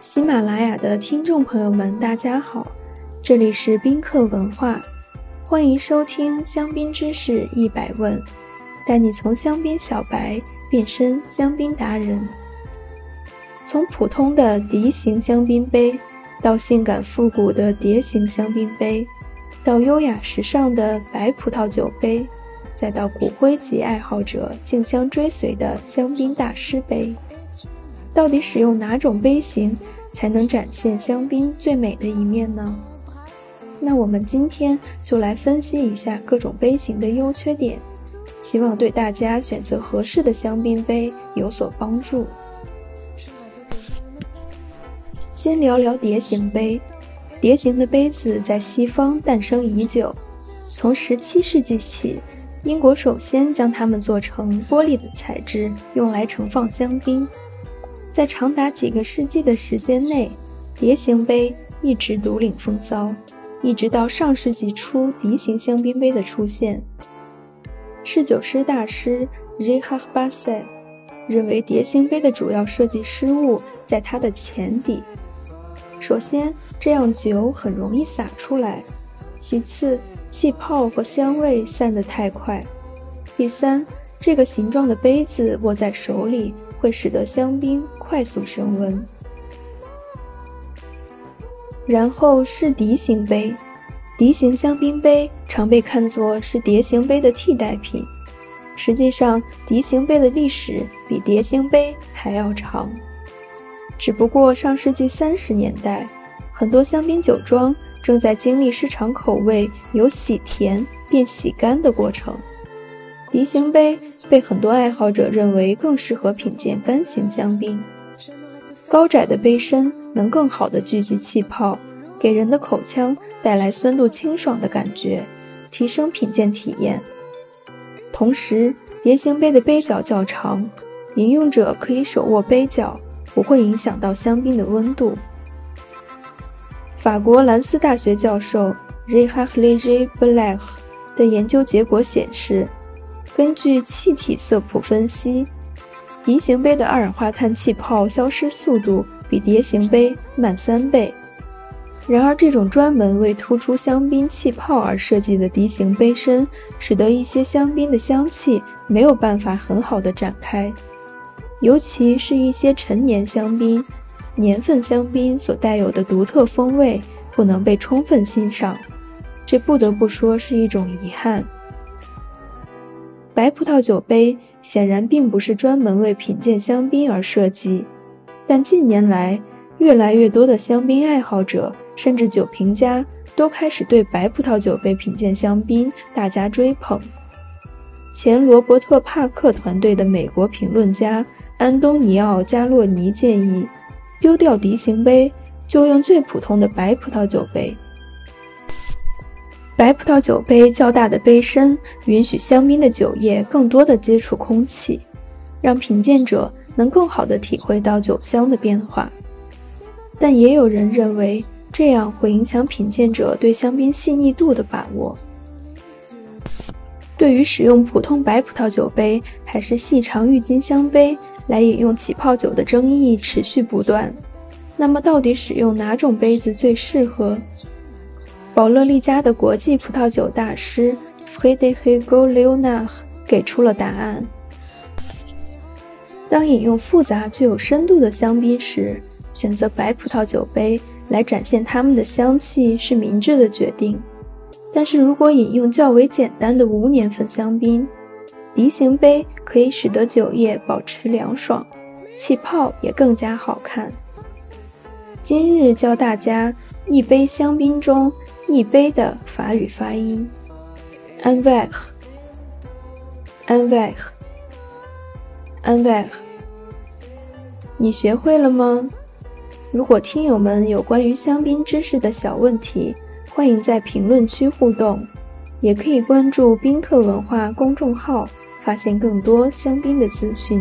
喜马拉雅的听众朋友们，大家好，这里是宾客文化，欢迎收听香槟知识一百问，带你从香槟小白变身香槟达人。从普通的笛形香槟杯，到性感复古的蝶形香槟杯，到优雅时尚的白葡萄酒杯，再到骨灰级爱好者竞相追随的香槟大师杯。到底使用哪种杯型才能展现香槟最美的一面呢？那我们今天就来分析一下各种杯型的优缺点，希望对大家选择合适的香槟杯有所帮助。先聊聊蝶形杯，蝶形的杯子在西方诞生已久，从十七世纪起，英国首先将它们做成玻璃的材质，用来盛放香槟。在长达几个世纪的时间内，蝶形杯一直独领风骚，一直到上世纪初笛形香槟杯的出现。侍酒师大师 r i h a r b a s e 认为，蝶形杯的主要设计失误在它的前底。首先，这样酒很容易洒出来；其次，气泡和香味散得太快；第三，这个形状的杯子握在手里。会使得香槟快速升温。然后是笛形杯，笛形香槟杯常被看作是蝶形杯的替代品。实际上，笛形杯的历史比蝶形杯还要长。只不过上世纪三十年代，很多香槟酒庄正在经历市场口味由喜甜变喜干的过程。笛形杯被很多爱好者认为更适合品鉴干型香槟，高窄的杯身能更好地聚集气泡，给人的口腔带来酸度清爽的感觉，提升品鉴体验。同时，蝶形杯的杯脚较长，饮用者可以手握杯脚，不会影响到香槟的温度。法国兰斯大学教授 Richard l e g e b l a c 的研究结果显示。根据气体色谱分析，笛形杯的二氧化碳气泡消失速度比蝶形杯慢三倍。然而，这种专门为突出香槟气泡而设计的笛形杯身，使得一些香槟的香气没有办法很好的展开，尤其是一些陈年香槟、年份香槟所带有的独特风味不能被充分欣赏。这不得不说是一种遗憾。白葡萄酒杯显然并不是专门为品鉴香槟而设计，但近年来，越来越多的香槟爱好者甚至酒评家都开始对白葡萄酒杯品鉴香槟大加追捧。前罗伯特·帕克团队的美国评论家安东尼奥·加洛尼建议，丢掉笛形杯，就用最普通的白葡萄酒杯。白葡萄酒杯较大的杯身允许香槟的酒液更多的接触空气，让品鉴者能更好的体会到酒香的变化。但也有人认为这样会影响品鉴者对香槟细腻度的把握。对于使用普通白葡萄酒杯还是细长郁金香杯来饮用起泡酒的争议持续不断。那么，到底使用哪种杯子最适合？保乐利家的国际葡萄酒大师 Frédéric Leonard 给出了答案：当饮用复杂、具有深度的香槟时，选择白葡萄酒杯来展现它们的香气是明智的决定；但是如果饮用较为简单的无年份香槟，梨形杯可以使得酒液保持凉爽，气泡也更加好看。今日教大家一杯香槟中。一杯的法语发音 a n v e r a n v e r a n v e r 你学会了吗？如果听友们有关于香槟知识的小问题，欢迎在评论区互动，也可以关注宾客文化公众号，发现更多香槟的资讯。